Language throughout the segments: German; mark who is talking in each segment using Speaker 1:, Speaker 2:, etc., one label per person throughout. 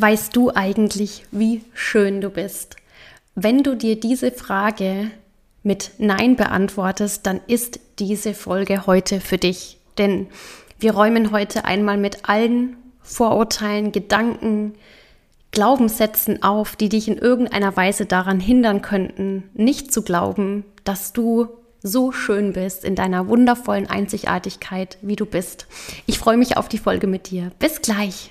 Speaker 1: Weißt du eigentlich, wie schön du bist? Wenn du dir diese Frage mit Nein beantwortest, dann ist diese Folge heute für dich. Denn wir räumen heute einmal mit allen Vorurteilen, Gedanken, Glaubenssätzen auf, die dich in irgendeiner Weise daran hindern könnten, nicht zu glauben, dass du so schön bist in deiner wundervollen Einzigartigkeit, wie du bist. Ich freue mich auf die Folge mit dir. Bis gleich.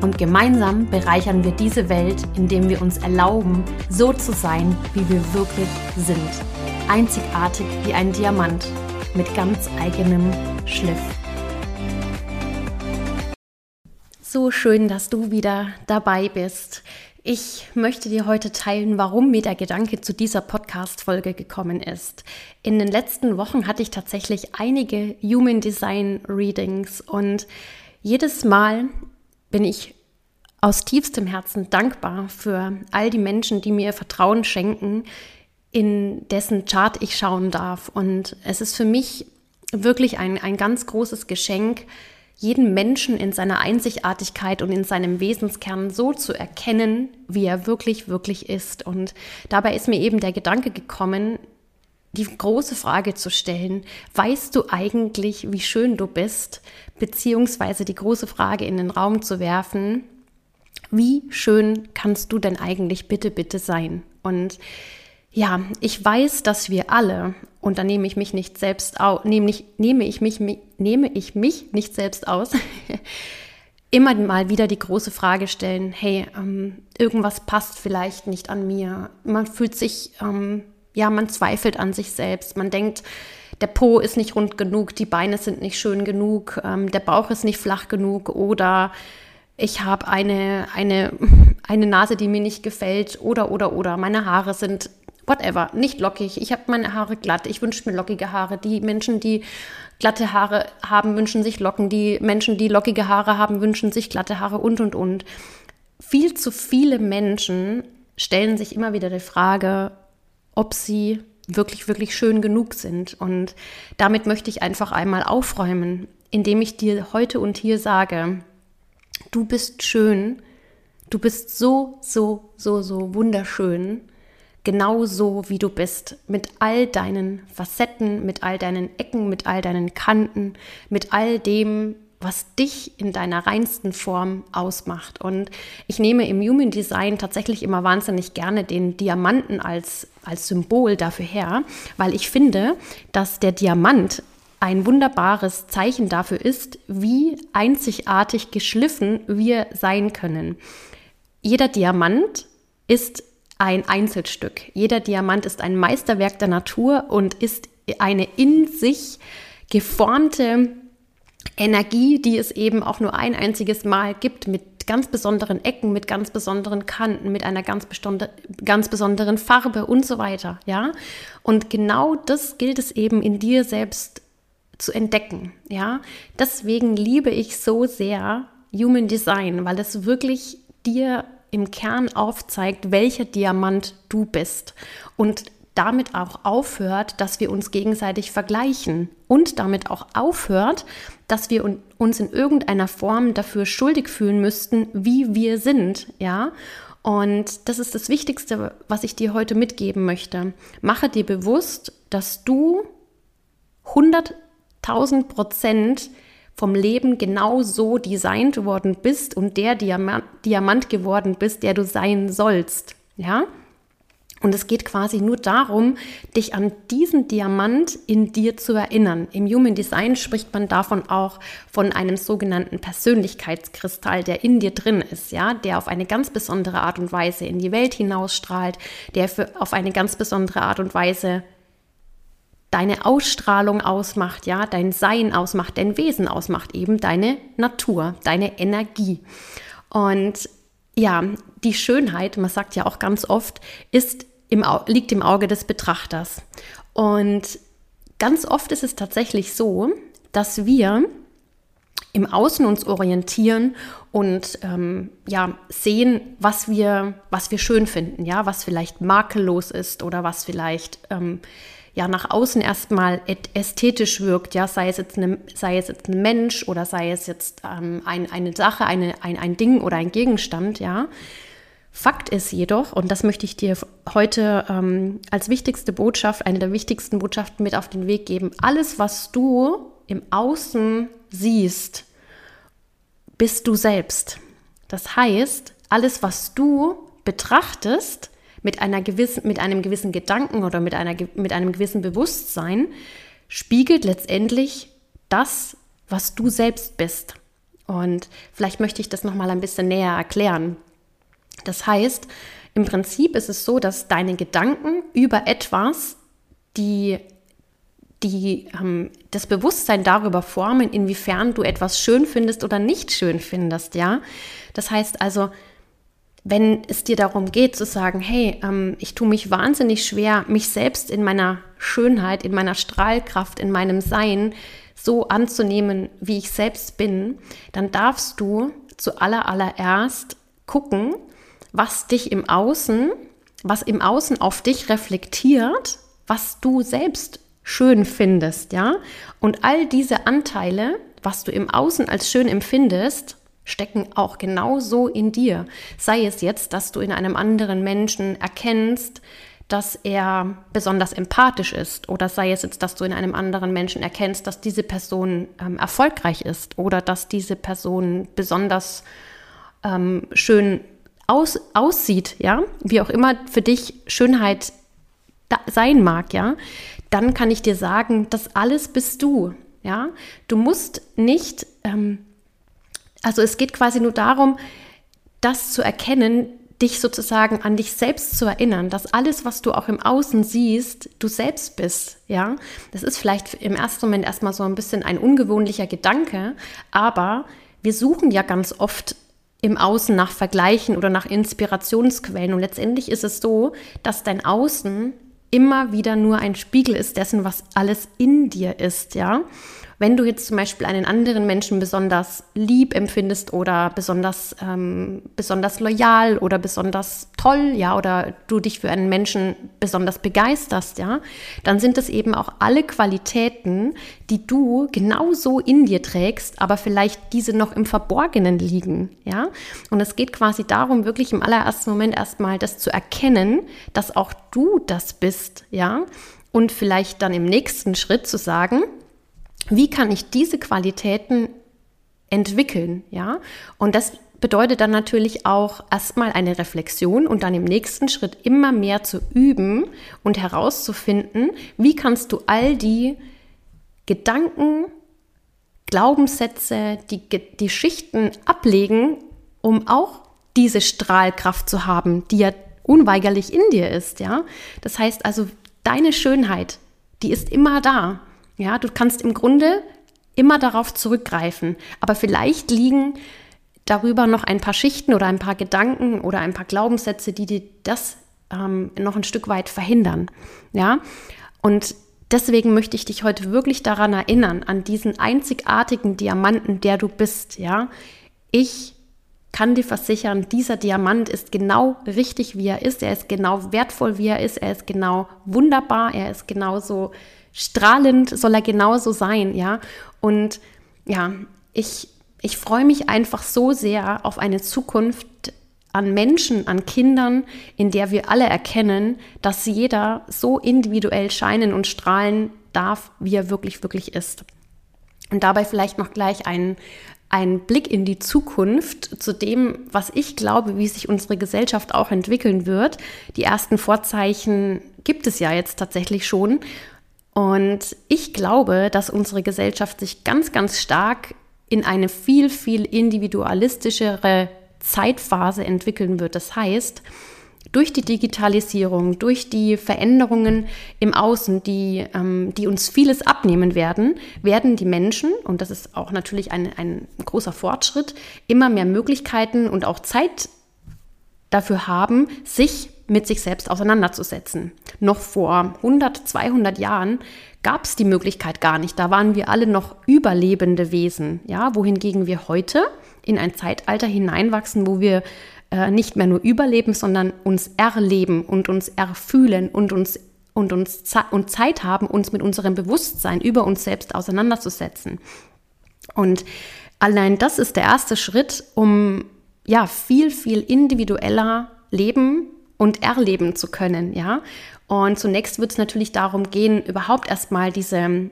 Speaker 1: Und gemeinsam bereichern wir diese Welt, indem wir uns erlauben, so zu sein, wie wir wirklich sind. Einzigartig wie ein Diamant mit ganz eigenem Schliff. So schön, dass du wieder dabei bist. Ich möchte dir heute teilen, warum mir der Gedanke zu dieser Podcast-Folge gekommen ist. In den letzten Wochen hatte ich tatsächlich einige Human Design Readings und jedes Mal bin ich aus tiefstem Herzen dankbar für all die Menschen, die mir Vertrauen schenken, in dessen Chart ich schauen darf. Und es ist für mich wirklich ein, ein ganz großes Geschenk, jeden Menschen in seiner Einzigartigkeit und in seinem Wesenskern so zu erkennen, wie er wirklich, wirklich ist. Und dabei ist mir eben der Gedanke gekommen, die große Frage zu stellen, weißt du eigentlich, wie schön du bist? Beziehungsweise die große Frage in den Raum zu werfen, wie schön kannst du denn eigentlich bitte, bitte sein? Und ja, ich weiß, dass wir alle, und da nehme ich mich nicht selbst aus, nehme ich, nehme ich mich, nehme ich mich nicht selbst aus, immer mal wieder die große Frage stellen, hey, ähm, irgendwas passt vielleicht nicht an mir. Man fühlt sich ähm, ja, man zweifelt an sich selbst. Man denkt, der Po ist nicht rund genug, die Beine sind nicht schön genug, ähm, der Bauch ist nicht flach genug oder ich habe eine, eine, eine Nase, die mir nicht gefällt oder, oder, oder. Meine Haare sind whatever, nicht lockig. Ich habe meine Haare glatt. Ich wünsche mir lockige Haare. Die Menschen, die glatte Haare haben, wünschen sich Locken. Die Menschen, die lockige Haare haben, wünschen sich glatte Haare und, und, und. Viel zu viele Menschen stellen sich immer wieder die Frage, ob sie wirklich, wirklich schön genug sind. Und damit möchte ich einfach einmal aufräumen, indem ich dir heute und hier sage, du bist schön, du bist so, so, so, so wunderschön, genau so, wie du bist, mit all deinen Facetten, mit all deinen Ecken, mit all deinen Kanten, mit all dem, was dich in deiner reinsten Form ausmacht. Und ich nehme im Human Design tatsächlich immer wahnsinnig gerne den Diamanten als, als Symbol dafür her, weil ich finde, dass der Diamant ein wunderbares Zeichen dafür ist, wie einzigartig geschliffen wir sein können. Jeder Diamant ist ein Einzelstück. Jeder Diamant ist ein Meisterwerk der Natur und ist eine in sich geformte Energie, die es eben auch nur ein einziges Mal gibt, mit ganz besonderen Ecken, mit ganz besonderen Kanten, mit einer ganz, ganz besonderen Farbe und so weiter, ja. Und genau das gilt es eben in dir selbst zu entdecken, ja. Deswegen liebe ich so sehr Human Design, weil es wirklich dir im Kern aufzeigt, welcher Diamant du bist und damit auch aufhört, dass wir uns gegenseitig vergleichen und damit auch aufhört, dass wir uns in irgendeiner Form dafür schuldig fühlen müssten, wie wir sind, ja? Und das ist das Wichtigste, was ich dir heute mitgeben möchte. Mache dir bewusst, dass du 100.000 Prozent vom Leben genau so designt worden bist und der Diamant, geworden bist, der du sein sollst. Ja? Und es geht quasi nur darum, dich an diesen Diamant in dir zu erinnern. Im Human Design spricht man davon auch von einem sogenannten Persönlichkeitskristall, der in dir drin ist, ja, der auf eine ganz besondere Art und Weise in die Welt hinausstrahlt, der für, auf eine ganz besondere Art und Weise deine Ausstrahlung ausmacht, ja, dein Sein ausmacht, dein Wesen ausmacht, eben deine Natur, deine Energie. Und ja, die Schönheit, man sagt ja auch ganz oft, ist im, liegt im Auge des Betrachters. Und ganz oft ist es tatsächlich so, dass wir im Außen uns orientieren und ähm, ja sehen, was wir, was wir schön finden, ja, was vielleicht makellos ist oder was vielleicht ähm, ja nach außen erstmal ästhetisch wirkt, ja, sei es jetzt, eine, sei es jetzt ein Mensch oder sei es jetzt ähm, ein, eine Sache, eine, ein, ein Ding oder ein Gegenstand, ja. Fakt ist jedoch, und das möchte ich dir heute ähm, als wichtigste Botschaft, eine der wichtigsten Botschaften mit auf den Weg geben, alles, was du im Außen siehst, bist du selbst. Das heißt, alles, was du betrachtest, mit, einer gewissen, mit einem gewissen Gedanken oder mit, einer, mit einem gewissen Bewusstsein, spiegelt letztendlich das, was du selbst bist. Und vielleicht möchte ich das nochmal ein bisschen näher erklären. Das heißt, im Prinzip ist es so, dass deine Gedanken über etwas, die, die ähm, das Bewusstsein darüber formen, inwiefern du etwas schön findest oder nicht schön findest, ja. Das heißt also, wenn es dir darum geht zu sagen, hey, ähm, ich tue mich wahnsinnig schwer, mich selbst in meiner Schönheit, in meiner Strahlkraft, in meinem Sein so anzunehmen, wie ich selbst bin, dann darfst du zuallererst gucken, was dich im Außen, was im Außen auf dich reflektiert, was du selbst schön findest, ja? Und all diese Anteile, was du im Außen als schön empfindest, stecken auch genauso in dir. Sei es jetzt, dass du in einem anderen Menschen erkennst, dass er besonders empathisch ist oder sei es jetzt, dass du in einem anderen Menschen erkennst, dass diese Person ähm, erfolgreich ist oder dass diese Person besonders ähm, schön aus, aussieht, ja, wie auch immer für dich Schönheit sein mag, ja, dann kann ich dir sagen, das alles bist du, ja. Du musst nicht ähm, also es geht quasi nur darum, das zu erkennen, dich sozusagen an dich selbst zu erinnern, dass alles, was du auch im Außen siehst, du selbst bist, ja. Das ist vielleicht im ersten Moment erstmal so ein bisschen ein ungewöhnlicher Gedanke, aber wir suchen ja ganz oft im Außen nach Vergleichen oder nach Inspirationsquellen und letztendlich ist es so, dass dein Außen immer wieder nur ein Spiegel ist dessen, was alles in dir ist, ja. Wenn du jetzt zum Beispiel einen anderen Menschen besonders lieb empfindest oder besonders, ähm, besonders loyal oder besonders toll, ja, oder du dich für einen Menschen besonders begeisterst, ja, dann sind es eben auch alle Qualitäten, die du genauso in dir trägst, aber vielleicht diese noch im Verborgenen liegen, ja. Und es geht quasi darum, wirklich im allerersten Moment erstmal das zu erkennen, dass auch du das bist, ja. Und vielleicht dann im nächsten Schritt zu sagen, wie kann ich diese Qualitäten entwickeln, ja? Und das bedeutet dann natürlich auch erstmal eine Reflexion und dann im nächsten Schritt immer mehr zu üben und herauszufinden, wie kannst du all die Gedanken, Glaubenssätze, die, die Schichten ablegen, um auch diese Strahlkraft zu haben, die ja unweigerlich in dir ist, ja? Das heißt also, deine Schönheit, die ist immer da. Ja, du kannst im Grunde immer darauf zurückgreifen, aber vielleicht liegen darüber noch ein paar Schichten oder ein paar Gedanken oder ein paar Glaubenssätze, die dir das ähm, noch ein Stück weit verhindern. Ja, und deswegen möchte ich dich heute wirklich daran erinnern, an diesen einzigartigen Diamanten, der du bist. Ja, ich kann dir versichern, dieser Diamant ist genau richtig, wie er ist. Er ist genau wertvoll, wie er ist. Er ist genau wunderbar. Er ist genauso strahlend soll er genauso sein, ja. Und ja, ich, ich freue mich einfach so sehr auf eine Zukunft an Menschen, an Kindern, in der wir alle erkennen, dass jeder so individuell scheinen und strahlen darf, wie er wirklich, wirklich ist. Und dabei vielleicht noch gleich ein, ein Blick in die Zukunft zu dem, was ich glaube, wie sich unsere Gesellschaft auch entwickeln wird. Die ersten Vorzeichen gibt es ja jetzt tatsächlich schon. Und ich glaube, dass unsere Gesellschaft sich ganz, ganz stark in eine viel, viel individualistischere Zeitphase entwickeln wird. Das heißt, durch die Digitalisierung, durch die Veränderungen im Außen, die, ähm, die uns vieles abnehmen werden, werden die Menschen, und das ist auch natürlich ein, ein großer Fortschritt, immer mehr Möglichkeiten und auch Zeit dafür haben, sich mit sich selbst auseinanderzusetzen. Noch vor 100, 200 Jahren gab es die Möglichkeit gar nicht. Da waren wir alle noch überlebende Wesen, ja, wohingegen wir heute in ein Zeitalter hineinwachsen, wo wir äh, nicht mehr nur überleben, sondern uns erleben und uns erfühlen und uns und uns und Zeit haben, uns mit unserem Bewusstsein über uns selbst auseinanderzusetzen. Und allein das ist der erste Schritt, um ja viel viel individueller leben und erleben zu können, ja. Und zunächst wird es natürlich darum gehen, überhaupt erstmal diese,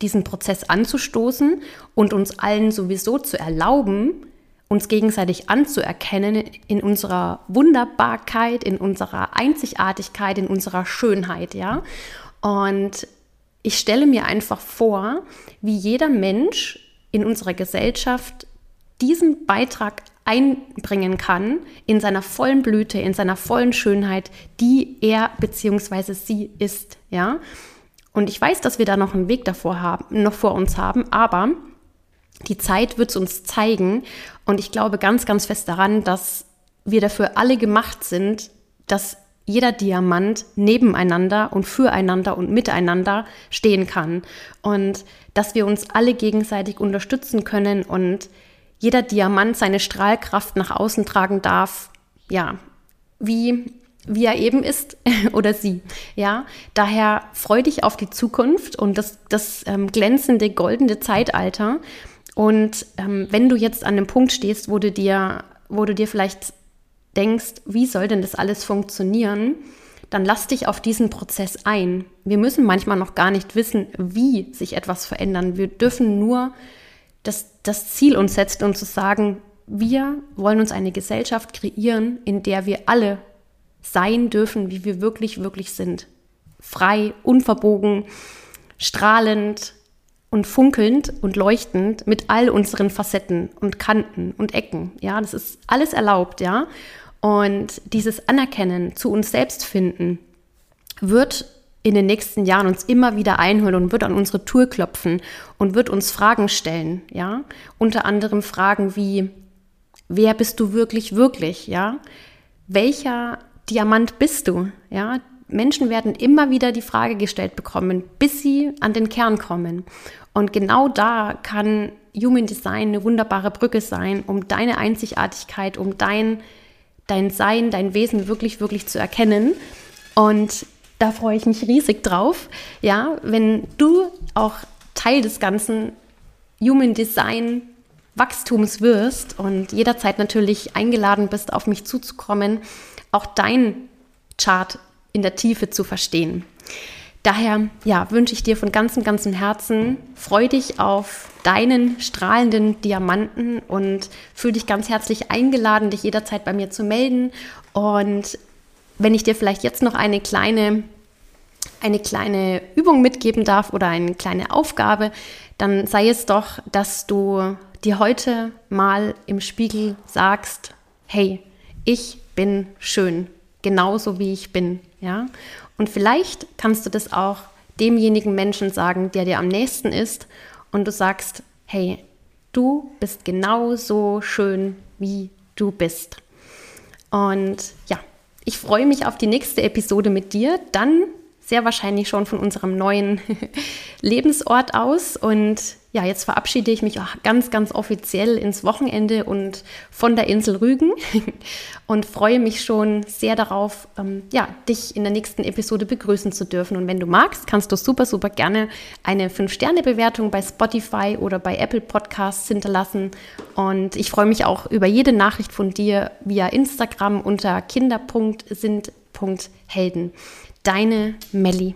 Speaker 1: diesen Prozess anzustoßen und uns allen sowieso zu erlauben, uns gegenseitig anzuerkennen in unserer Wunderbarkeit, in unserer Einzigartigkeit, in unserer Schönheit, ja. Und ich stelle mir einfach vor, wie jeder Mensch in unserer Gesellschaft diesen Beitrag einbringen kann in seiner vollen Blüte, in seiner vollen Schönheit, die er bzw. sie ist, ja. Und ich weiß, dass wir da noch einen Weg davor haben, noch vor uns haben, aber die Zeit wird es uns zeigen und ich glaube ganz, ganz fest daran, dass wir dafür alle gemacht sind, dass jeder Diamant nebeneinander und füreinander und miteinander stehen kann und dass wir uns alle gegenseitig unterstützen können und jeder Diamant seine Strahlkraft nach außen tragen darf, ja, wie, wie er eben ist oder sie. Ja, daher freu dich auf die Zukunft und das, das ähm, glänzende goldene Zeitalter. Und ähm, wenn du jetzt an dem Punkt stehst, wo du dir, wo du dir vielleicht denkst, wie soll denn das alles funktionieren, dann lass dich auf diesen Prozess ein. Wir müssen manchmal noch gar nicht wissen, wie sich etwas verändern. Wir dürfen nur das, das Ziel uns setzen und zu sagen, wir wollen uns eine Gesellschaft kreieren, in der wir alle sein dürfen, wie wir wirklich, wirklich sind. Frei, unverbogen, strahlend und funkelnd und leuchtend mit all unseren Facetten und Kanten und Ecken. Ja, das ist alles erlaubt, ja. Und dieses Anerkennen zu uns selbst finden wird in den nächsten Jahren uns immer wieder einholen und wird an unsere Tour klopfen und wird uns Fragen stellen, ja? Unter anderem Fragen wie, wer bist du wirklich, wirklich, ja? Welcher Diamant bist du, ja? Menschen werden immer wieder die Frage gestellt bekommen, bis sie an den Kern kommen. Und genau da kann Human Design eine wunderbare Brücke sein, um deine Einzigartigkeit, um dein, dein Sein, dein Wesen wirklich, wirklich zu erkennen. Und da freue ich mich riesig drauf. Ja, wenn du auch Teil des ganzen Human Design Wachstums wirst und jederzeit natürlich eingeladen bist, auf mich zuzukommen, auch dein Chart in der Tiefe zu verstehen. Daher ja, wünsche ich dir von ganzem, ganzem Herzen, freu dich auf deinen strahlenden Diamanten und fühle dich ganz herzlich eingeladen, dich jederzeit bei mir zu melden. Und wenn ich dir vielleicht jetzt noch eine kleine eine kleine Übung mitgeben darf oder eine kleine Aufgabe, dann sei es doch, dass du dir heute mal im Spiegel sagst, hey, ich bin schön, genauso wie ich bin, ja? Und vielleicht kannst du das auch demjenigen Menschen sagen, der dir am nächsten ist und du sagst, hey, du bist genauso schön, wie du bist. Und ja, ich freue mich auf die nächste Episode mit dir. Dann sehr wahrscheinlich schon von unserem neuen Lebensort aus. Und ja, jetzt verabschiede ich mich auch ganz, ganz offiziell ins Wochenende und von der Insel Rügen und freue mich schon sehr darauf, ähm, ja, dich in der nächsten Episode begrüßen zu dürfen. Und wenn du magst, kannst du super, super gerne eine 5-Sterne-Bewertung bei Spotify oder bei Apple Podcasts hinterlassen. Und ich freue mich auch über jede Nachricht von dir via Instagram unter kinder.sind.helden. Deine Melli.